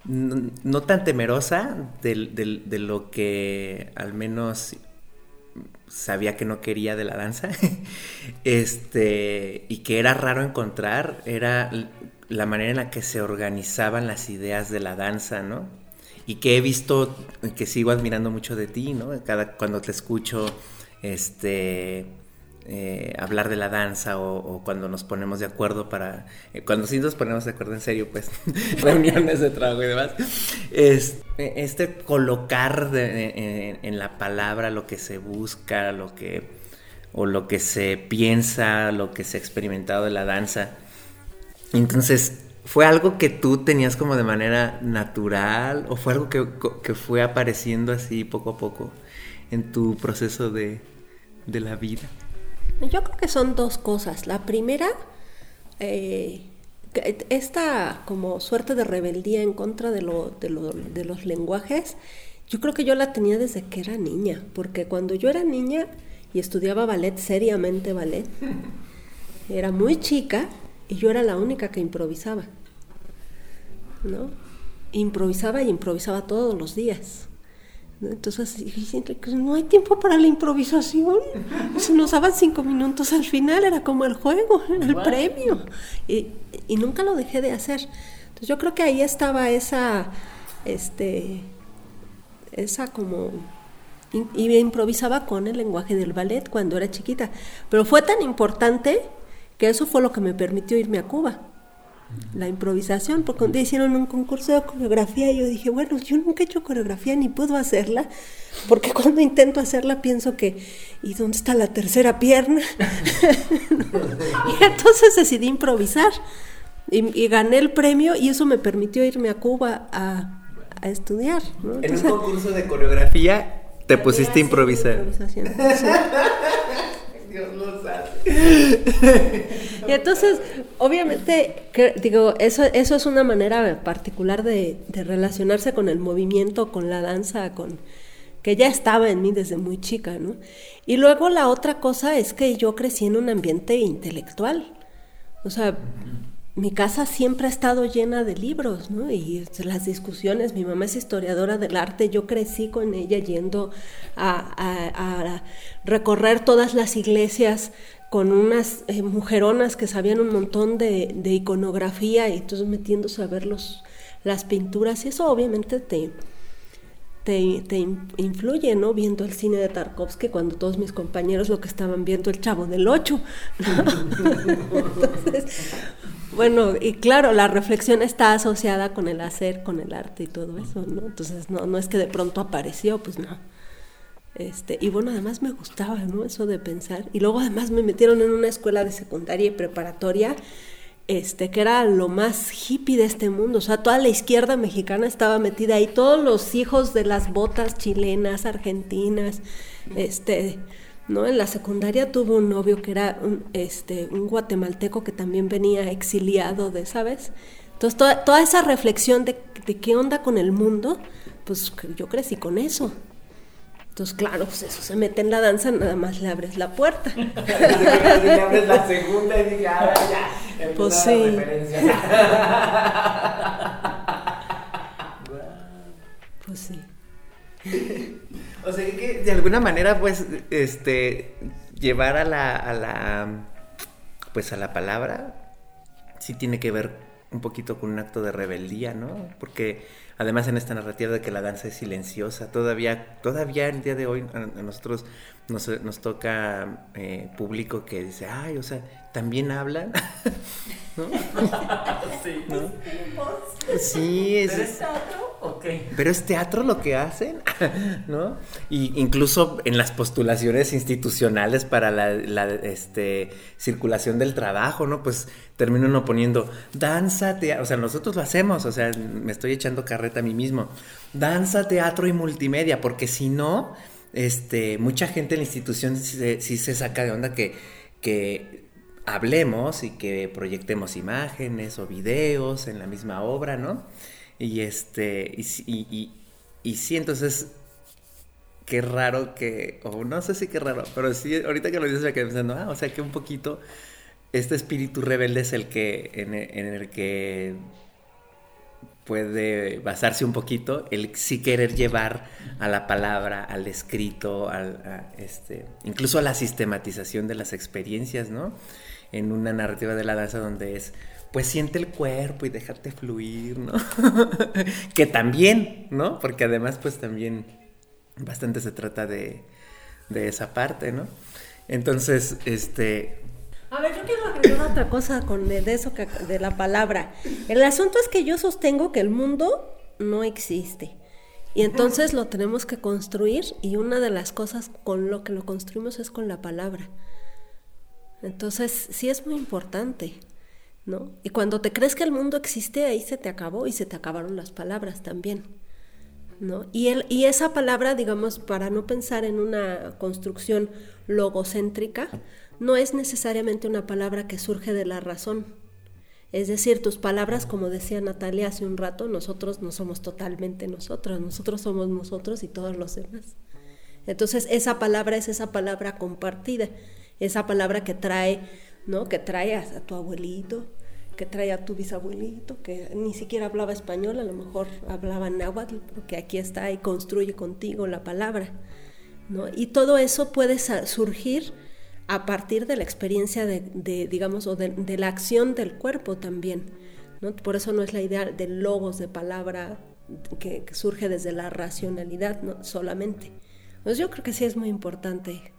no, tan temerosa de lo que al menos sabía que no quería de la danza, este, y que era raro encontrar, era la manera en la que se organizaban las ideas de la danza, ¿no? Y que he visto, que sigo admirando mucho de ti, ¿no? Cada, cuando te escucho, este, eh, hablar de la danza o, cuando nos ponemos de acuerdo para, eh, cuando sí nos ponemos de acuerdo en serio, pues, reuniones de trabajo y demás, es, este colocar en, la palabra lo que se busca, lo que, o lo que se piensa, lo que se ha experimentado de la danza. Entonces, ¿fue algo que tú tenías como de manera natural o fue algo que, que fue apareciendo así poco a poco en tu proceso de, de la vida? Yo creo que son dos cosas. La primera, eh, esta como suerte de rebeldía en contra de, lo, de, de los lenguajes, yo creo que yo la tenía desde que era niña, porque cuando yo era niña y estudiaba ballet, seriamente ballet, era muy chica y yo era la única que improvisaba. ¿No? Improvisaba y improvisaba todos los días. Entonces, no hay tiempo para la improvisación. Si nos daban cinco minutos al final, era como el juego, el premio. Y, nunca lo dejé de hacer. Entonces, yo creo que ahí estaba esa, este, esa como... Y, improvisaba con el lenguaje del ballet cuando era chiquita. Pero fue tan importante que eso fue lo que me permitió irme a Cuba. La improvisación, porque un día hicieron un concurso de coreografía y yo dije, bueno, yo nunca he hecho coreografía ni puedo hacerla, porque cuando intento hacerla pienso que, ¿y dónde está la tercera pierna? y entonces decidí improvisar y, gané el premio y eso me permitió irme a Cuba a, estudiar. en un concurso de coreografía te pusiste a improvisar. Dios lo sabe. y entonces, obviamente, digo, eso, eso es una manera particular de, relacionarse con el movimiento, con la danza, con que ya estaba en mí desde muy chica, ¿no? Y luego la otra cosa es que yo crecí en un ambiente intelectual. O sea, mi casa siempre ha estado llena de libros, ¿no? Y las discusiones, mi mamá es historiadora del arte, yo crecí con ella yendo a, recorrer todas las iglesias con unas eh, mujeronas que sabían un montón de, iconografía y entonces metiéndose a ver los, las pinturas y eso obviamente te, te, influye, ¿no? Viendo el cine de Tarkovsky cuando todos mis compañeros lo que estaban viendo el Chavo del Ocho. Entonces, bueno, y claro, la reflexión está asociada con el hacer, con el arte y todo eso, ¿no? Entonces, no, no es que de pronto apareció, pues no. Este, y bueno, además me gustaba, ¿no? Eso de pensar. Y luego además me metieron en una escuela de secundaria y preparatoria, este, que era lo más hippie de este mundo. O sea, toda la izquierda mexicana estaba metida ahí, todos los hijos de las botas chilenas, argentinas, este, ¿no? En la secundaria tuvo un novio que era un, este, un guatemalteco que también venía exiliado de, ¿sabes? Entonces, toda, toda esa reflexión de, de, qué onda con el mundo, pues yo crecí con eso. Entonces, claro, pues eso se mete en la danza, nada más le abres la puerta. le abres la segunda y dije, ah, ya, pues sí. pues sí. O sea, que de alguna manera, pues, este, llevar a la, a la, pues, a la palabra, sí tiene que ver un poquito con un acto de rebeldía, ¿no? Porque además en esta narrativa de que la danza es silenciosa, todavía, todavía el día de hoy a, nosotros nos, nos toca eh, público que dice, ay, o sea, también hablan, ¿no? sí, ¿no? Sí, es, pero es teatro lo que hacen, ¿no? Y incluso en las postulaciones institucionales para la, este, circulación del trabajo, ¿no? Pues termino uno poniendo danza, teatro, o sea, nosotros lo hacemos, o sea, me estoy echando carreta a mí mismo. Danza, teatro y multimedia, porque si no, este, mucha gente en la institución sí, se saca de onda que, que hablemos y que proyectemos imágenes o videos en la misma obra, ¿no? Y este, y, y, y, sí, entonces, qué raro que, o no sé si qué raro, pero sí, ahorita que lo dices me quedé pensando, ah, o sea que un poquito este espíritu rebelde es el que, en, el que puede basarse un poquito el sí querer llevar a la palabra, al escrito, al, este, incluso a la sistematización de las experiencias, ¿no? En una narrativa de la danza donde es pues siente el cuerpo y déjate fluir, ¿no? que también, ¿no? Porque además, pues también bastante se trata de, de esa parte, ¿no? Entonces, este... A ver, yo quiero agregar otra cosa con de, eso que, de la palabra. El asunto es que yo sostengo que el mundo no existe. Y entonces lo tenemos que construir y una de las cosas con lo que lo construimos es con la palabra. Entonces, sí es muy importante. ¿no? Y cuando te crees que el mundo existe, ahí se te acabó y se te acabaron las palabras también, ¿no? Y, el, y esa palabra, digamos, para no pensar en una construcción logocéntrica, no es necesariamente una palabra que surge de la razón. Es decir, tus palabras, como decía Natalia hace un rato, nosotros no somos totalmente nosotros, nosotros somos nosotros y todos los demás. Entonces, esa palabra es esa palabra compartida, esa palabra que trae, ¿no? Que trae a tu abuelito, que trae a tu bisabuelito, que ni siquiera hablaba español, a lo mejor hablaba náhuatl, porque aquí está y construye contigo la palabra. ¿no? Y todo eso puede surgir a partir de la experiencia de, digamos, o de, la acción del cuerpo también. ¿no? Por eso no es la idea de logos, de palabra que, surge desde la racionalidad ¿no? solamente. Pues yo creo que sí es muy importante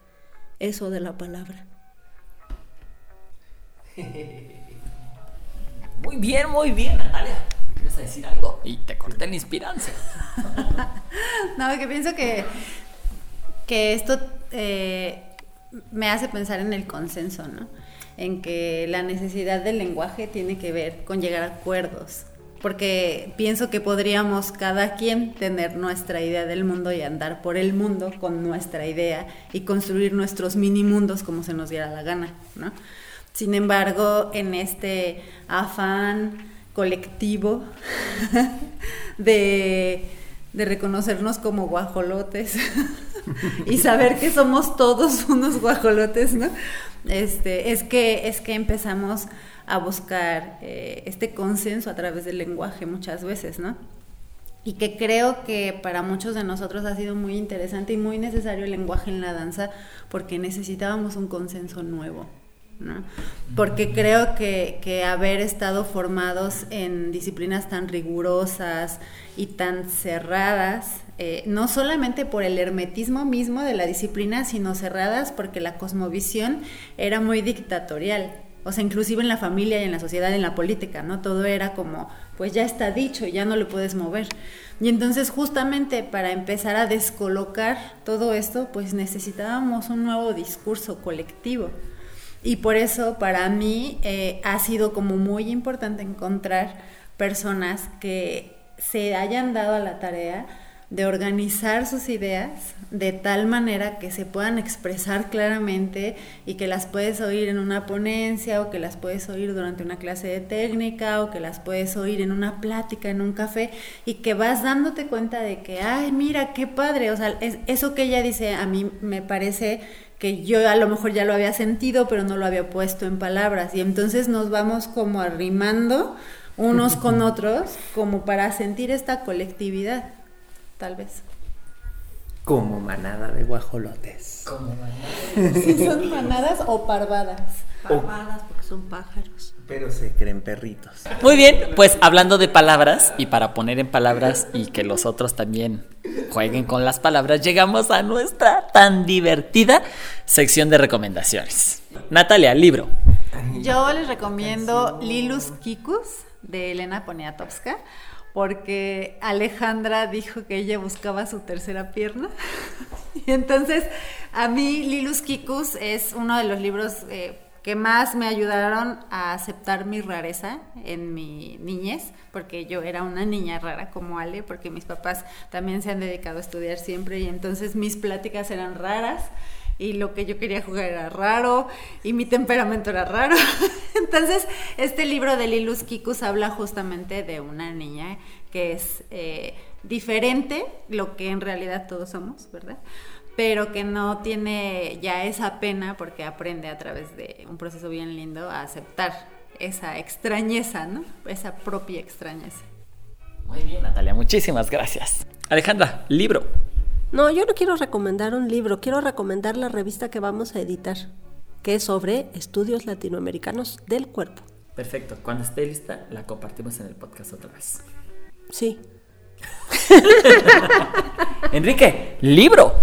eso de la palabra. Muy bien, muy bien, Natalia. ¿Quieres decir algo? Y te corté la inspiración. no, que pienso que, que esto eh, me hace pensar en el consenso, ¿no? En que la necesidad del lenguaje tiene que ver con llegar a acuerdos. Porque pienso que podríamos cada quien tener nuestra idea del mundo y andar por el mundo con nuestra idea y construir nuestros mini mundos como se nos diera la gana, ¿no? Sin embargo, en este afán colectivo de, reconocernos como guajolotes y saber que somos todos unos guajolotes, ¿no? Este, es, que, es que empezamos a buscar eh, este consenso a través del lenguaje muchas veces, ¿no? Y que creo que para muchos de nosotros ha sido muy interesante y muy necesario el lenguaje en la danza porque necesitábamos un consenso nuevo. Porque creo que, haber estado formados en disciplinas tan rigurosas y tan cerradas, eh, no solamente por el hermetismo mismo de la disciplina, sino cerradas porque la cosmovisión era muy dictatorial. O sea, inclusive en la familia y en la sociedad, en la política, ¿no? Todo era como, pues ya está dicho, ya no lo puedes mover. Y entonces justamente para empezar a descolocar todo esto, pues necesitábamos un nuevo discurso colectivo. Y por eso para mí eh, ha sido como muy importante encontrar personas que se hayan dado a la tarea de organizar sus ideas de tal manera que se puedan expresar claramente y que las puedes oír en una ponencia o que las puedes oír durante una clase de técnica o que las puedes oír en una plática, en un café y que vas dándote cuenta de que, ay, mira, qué padre, o sea, eso que ella dice a mí me parece que yo a lo mejor ya lo había sentido, pero no lo había puesto en palabras. Y entonces nos vamos como arrimando unos con otros, como para sentir esta colectividad, tal vez. Como manada de guajolotes. Como manada. ¿Sí son manadas o parvadas? Parvadas porque son pájaros. Pero se creen perritos. Muy bien, pues hablando de palabras y para poner en palabras y que los otros también jueguen con las palabras, llegamos a nuestra tan divertida sección de recomendaciones. Natalia, libro. Yo les recomiendo Lilus Kikus de Elena Poniatowska porque Alejandra dijo que ella buscaba su tercera pierna. y entonces, a mí Lilus Kikus es uno de los libros eh, que más me ayudaron a aceptar mi rareza en mi niñez, porque yo era una niña rara como Ale, porque mis papás también se han dedicado a estudiar siempre y entonces mis pláticas eran raras y lo que yo quería jugar era raro y mi temperamento era raro. Entonces, este libro de Lilus Kikus habla justamente de una niña que es eh, diferente, lo que en realidad todos somos, ¿verdad? pero que no tiene ya esa pena porque aprende a través de un proceso bien lindo a aceptar esa extrañeza, ¿no? Esa propia extrañeza. Muy bien, Natalia, muchísimas gracias. Alejandra, libro. No, yo no quiero recomendar un libro, quiero recomendar la revista que vamos a editar, que es sobre estudios latinoamericanos del cuerpo. Perfecto, cuando esté lista la compartimos en el podcast otra vez. Sí. Enrique, libro.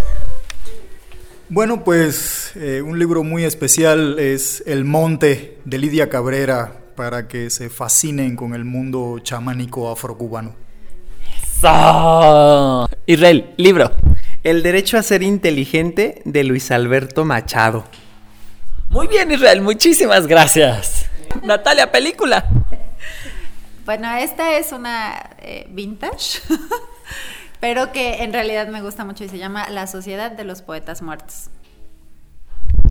Bueno, pues eh, un libro muy especial es El Monte de Lidia Cabrera para que se fascinen con el mundo chamánico afrocubano. ¡Eso! Israel, libro. El derecho a ser inteligente de Luis Alberto Machado. Muy bien, Israel, muchísimas gracias. Natalia, película. Bueno, esta es una eh, vintage. pero que en realidad me gusta mucho y se llama La Sociedad de los Poetas Muertos.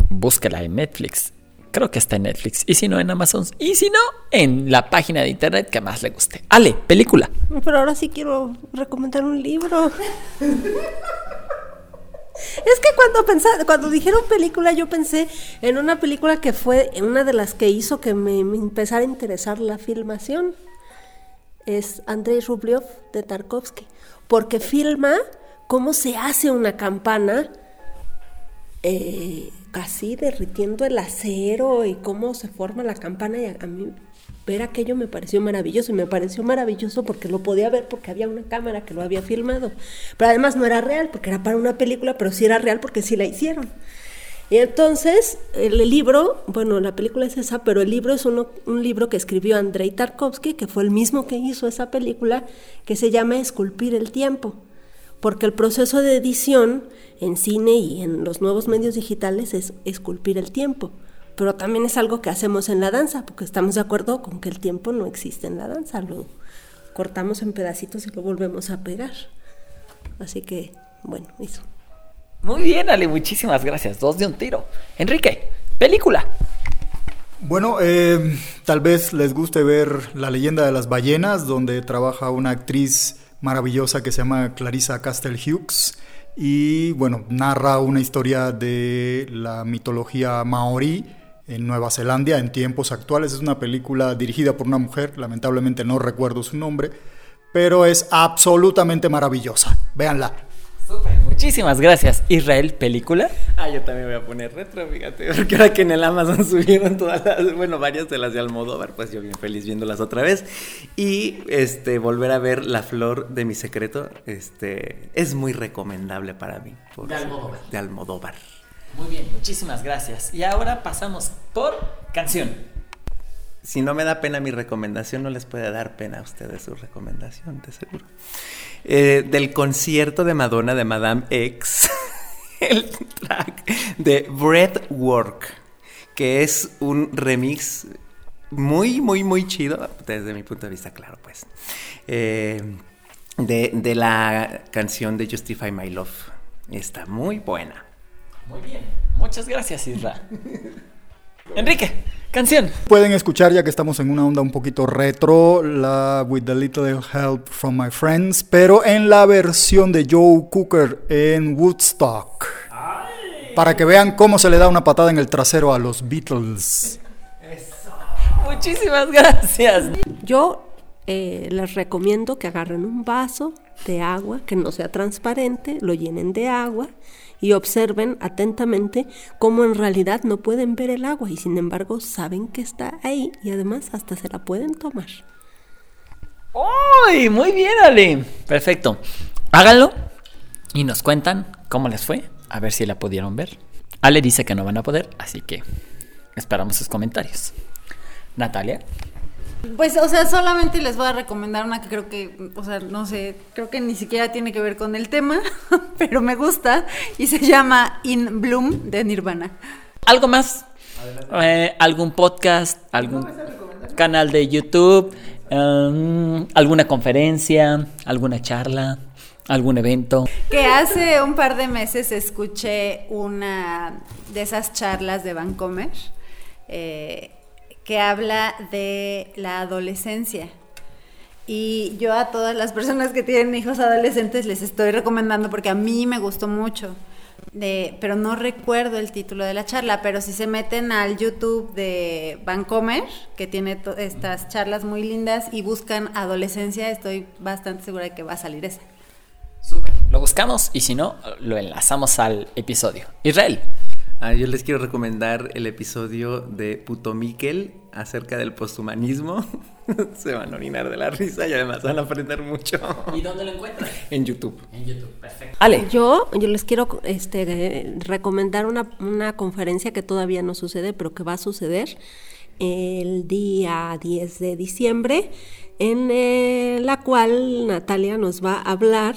Búsquela en Netflix. Creo que está en Netflix. Y si no, en Amazon. Y si no, en la página de internet que más le guste. Ale, película. Pero ahora sí quiero recomendar un libro. Es que cuando pensaba, cuando dijeron película, yo pensé en una película que fue una de las que hizo que me, me empezara a interesar la filmación. Es Andrei Rublev de Tarkovsky porque filma cómo se hace una campana eh, casi derritiendo el acero y cómo se forma la campana y a, mí ver aquello me pareció maravilloso y me pareció maravilloso porque lo podía ver porque había una cámara que lo había filmado. Pero además no era real porque era para una película, pero sí era real porque sí la hicieron. Y entonces, el libro, bueno, la película es esa, pero el libro es uno, un libro que escribió Andrei Tarkovsky, que fue el mismo que hizo esa película, que se llama Esculpir el tiempo, porque el proceso de edición en cine y en los nuevos medios digitales es esculpir el tiempo, pero también es algo que hacemos en la danza, porque estamos de acuerdo con que el tiempo no existe en la danza, lo cortamos en pedacitos y lo volvemos a pegar. Así que, bueno, eso. Muy bien, Ale, muchísimas gracias. Dos de un tiro. Enrique, película. Bueno, eh, tal vez les guste ver La leyenda de las ballenas, donde trabaja una actriz maravillosa que se llama Clarissa Castle Hughes y bueno, narra una historia de la mitología maorí en Nueva Zelanda en tiempos actuales. Es una película dirigida por una mujer, lamentablemente no recuerdo su nombre, pero es absolutamente maravillosa. Véanla. Súper, muchísimas gracias. Israel, película. Ah, yo también voy a poner retro, fíjate, porque ahora que en el Amazon subieron todas las, bueno, varias de las de Almodóvar, pues yo bien feliz viéndolas otra vez. Y este, volver a ver La Flor de mi Secreto, este, es muy recomendable para mí. por- De Almodóvar. De Almodóvar. Muy bien, muchísimas gracias. Y ahora pasamos por canción. Si no me da pena mi recomendación, no les puede dar pena a ustedes su recomendación, de seguro. Eh, del concierto de Madonna de Madame X, el track de Breathwork, que es un remix muy, muy, muy chido, desde mi punto de vista, claro, pues, eh, de, de la canción de Justify My Love. Está muy buena. Muy bien, muchas gracias, Isra. Enrique, canción. Pueden escuchar, ya que estamos en una onda un poquito retro, la With a Little Help from My Friends, pero en la versión de Joe Cooker en Woodstock. Para que vean cómo se le da una patada en el trasero a los Beatles. Muchísimas gracias. Yo eh, les recomiendo que agarren un vaso de agua que no sea transparente, lo llenen de agua y observen atentamente cómo en realidad no pueden ver el agua y sin embargo saben que está ahí y además hasta se la pueden tomar. ¡Uy! Muy bien, Ale. Perfecto. Háganlo y nos cuentan cómo les fue. A ver si la pudieron ver. Ale dice que no van a poder, así que esperamos sus comentarios. Natalia. Pues, o sea, solamente les voy a recomendar una que creo que, o sea, no sé, creo que ni siquiera tiene que ver con el tema, pero me gusta y se llama In Bloom de Nirvana. ¿Algo más? Eh, ¿Algún podcast? ¿Algún canal de YouTube? Um, ¿Alguna conferencia? ¿Alguna charla? ¿Algún evento? Que hace un par de meses escuché una de esas charlas de Vancomer eh, que habla de la adolescencia. Y yo a todas las personas que tienen hijos adolescentes les estoy recomendando porque a mí me gustó mucho. De, pero no recuerdo el título de la charla, pero si se meten al YouTube de Vancomer, que tiene estas charlas muy lindas, y buscan adolescencia, estoy bastante segura de que va a salir esa. Lo buscamos y si no, lo enlazamos al episodio. Israel. Ah, yo les quiero recomendar el episodio de Puto Miquel acerca del posthumanismo. Se van a orinar de la risa y además van a aprender mucho. ¿Y dónde lo encuentran? En YouTube. En YouTube, perfecto. Ale. Yo, yo les quiero este, recomendar una, una conferencia que todavía no sucede, pero que va a suceder el día 10 de diciembre, en eh, la cual Natalia nos va a hablar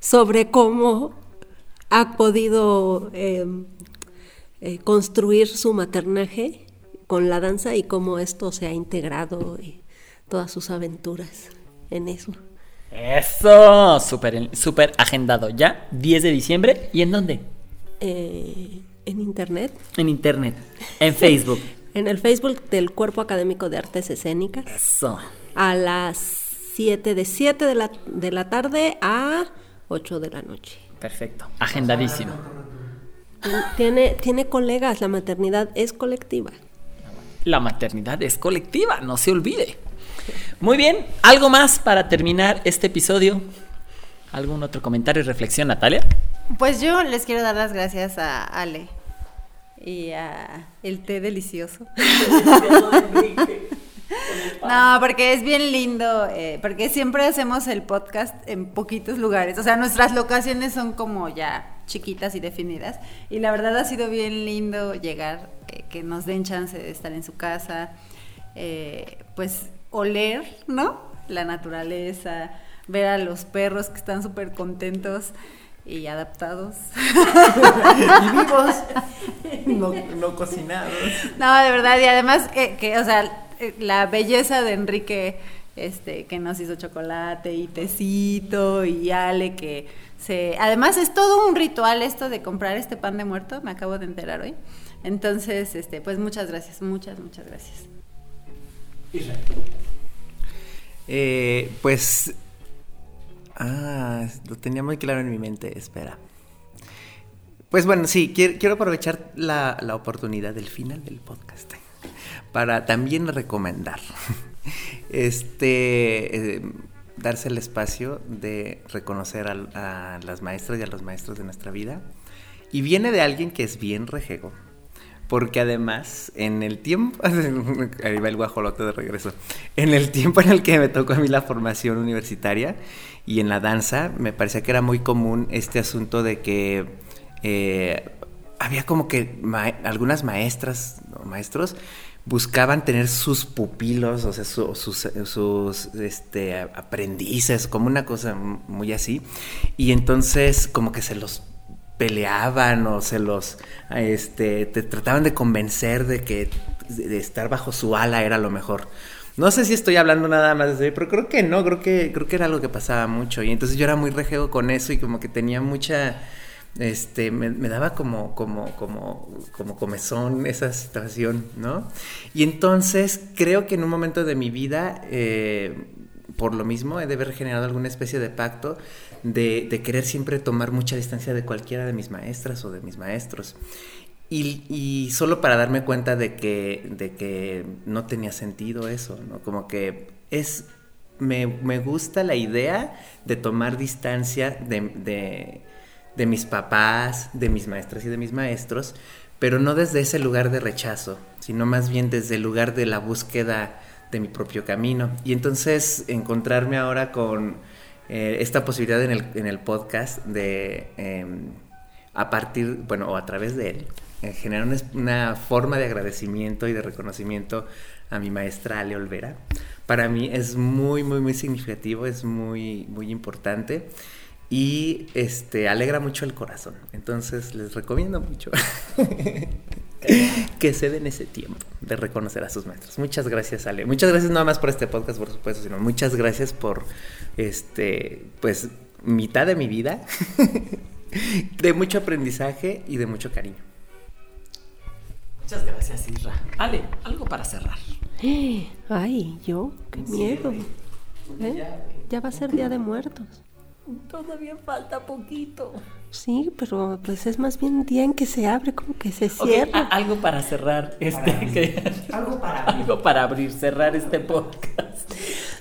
sobre cómo ha podido eh, eh, construir su maternaje con la danza y cómo esto se ha integrado y todas sus aventuras en eso. Eso, súper súper agendado. ¿Ya? 10 de diciembre. ¿Y en dónde? Eh, en internet, En internet. En Facebook. en el Facebook del Cuerpo Académico de Artes Escénicas, Eso. a las 7 de 7 de la, de la tarde a 8 de la noche. Perfecto. Agendadísimo. Tiene, tiene colegas, la maternidad es colectiva. La maternidad es colectiva, no se olvide. Muy bien, ¿algo más para terminar este episodio? ¿Algún otro comentario y reflexión, Natalia? Pues yo les quiero dar las gracias a Ale y a el té delicioso. No, porque es bien lindo, eh, porque siempre hacemos el podcast en poquitos lugares. O sea, nuestras locaciones son como ya chiquitas y definidas. Y la verdad ha sido bien lindo llegar, eh, que nos den chance de estar en su casa, eh, pues oler, ¿no? La naturaleza, ver a los perros que están súper contentos y adaptados. y vivos, no, no cocinados. No, de verdad, y además que, que, o sea, la belleza de Enrique, este, que nos hizo chocolate y tecito, y Ale que se... Además es todo un ritual esto de comprar este pan de muerto, me acabo de enterar hoy. Entonces, este, pues muchas gracias, muchas, muchas gracias. Eh, pues Ah, lo tenía muy claro en mi mente, espera. Pues bueno, sí, quiero, aprovechar la, oportunidad del final del podcast para también recomendar, este, eh, darse el espacio de reconocer a, a las maestras y a los maestros de nuestra vida. Y viene de alguien que es bien rejego, porque además en el tiempo, ahí va el guajolote de regreso, en el tiempo en el que me tocó a mí la formación universitaria y en la danza, me parecía que era muy común este asunto de que eh, había como que algunas maestras o maestros buscaban tener sus pupilos, o sea, sus, sus este, aprendices, como una cosa muy así, y entonces como que se los peleaban o se los este te trataban de convencer de que de estar bajo su ala era lo mejor. No sé si estoy hablando nada más de pero creo que no, creo que creo que era algo que pasaba mucho y entonces yo era muy rejego con eso y como que tenía mucha este me, daba como como como como comezón esa situación, ¿no? Y entonces creo que en un momento de mi vida eh, por lo mismo he de haber generado alguna especie de pacto de, querer siempre tomar mucha distancia de cualquiera de mis maestras o de mis maestros. Y, solo para darme cuenta de que, de que no tenía sentido eso, ¿no? Como que es, me, gusta la idea de tomar distancia de, mis papás, de mis maestras y de mis maestros, pero no desde ese lugar de rechazo, sino más bien desde el lugar de la búsqueda de mi propio camino. Y entonces encontrarme ahora con eh, esta posibilidad en el, en el podcast de, em, a partir, bueno, o a través de él, eh, generar una, forma de agradecimiento y de reconocimiento a mi maestra Ale Olvera. Para mí es muy, muy, muy significativo, es muy, muy importante y este, alegra mucho el corazón. Entonces les recomiendo mucho que se den ese tiempo de reconocer a sus maestros. Muchas gracias, Ale. Muchas gracias no más por este podcast, por supuesto, sino muchas gracias por este, pues, mitad de mi vida, de mucho aprendizaje y de mucho cariño. Muchas gracias, Isra. Ale, algo para cerrar. Ay, yo, qué miedo. ¿Eh? Ya va a ser Día de Muertos. Todavía falta poquito. Sí, pero pues es más bien día en que se abre, como que se cierra. algo para cerrar este. algo, para abrir. algo para abrir, cerrar este podcast.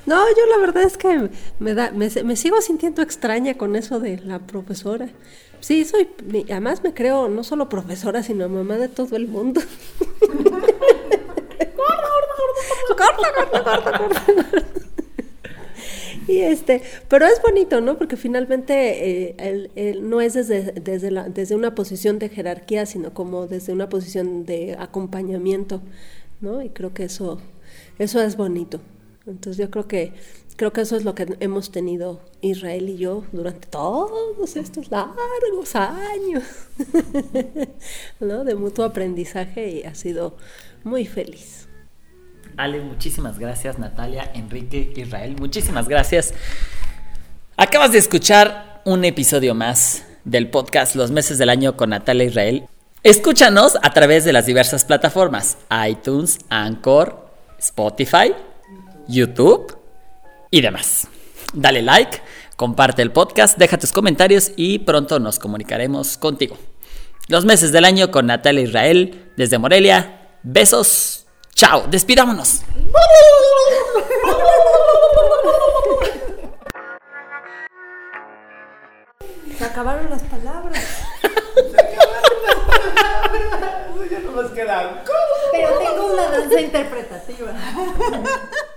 No, yo la verdad es que me, da, me, me sigo sintiendo extraña con eso de la profesora. Sí, soy, además me creo no solo profesora, sino mamá de todo el mundo. corta, corta, corta, corta, corta. Y este, pero es bonito, ¿no? Porque finalmente eh, no es desde, desde, la, desde una posición de jerarquía, sino como desde una posición de acompañamiento, ¿no? Y creo que eso, eso es bonito. Entonces yo creo que, creo que eso es lo que hemos tenido Israel y yo durante todos estos largos años, ¿no? De mutuo aprendizaje y ha sido muy feliz. Ale, muchísimas gracias. Natalia, Enrique, Israel, muchísimas gracias. Acabas de escuchar un episodio más del podcast Los meses del año con Natalia Israel. Escúchanos a través de las diversas plataformas: iTunes, Anchor, Spotify, YouTube y demás. Dale like, comparte el podcast, deja tus comentarios y pronto nos comunicaremos contigo. Los meses del año con Natalia Israel desde Morelia. Besos. Chao, despidámonos. Se acabaron las palabras. Se acabaron las palabras. Ya no nos queda. Pero tengo la danza interpretativa.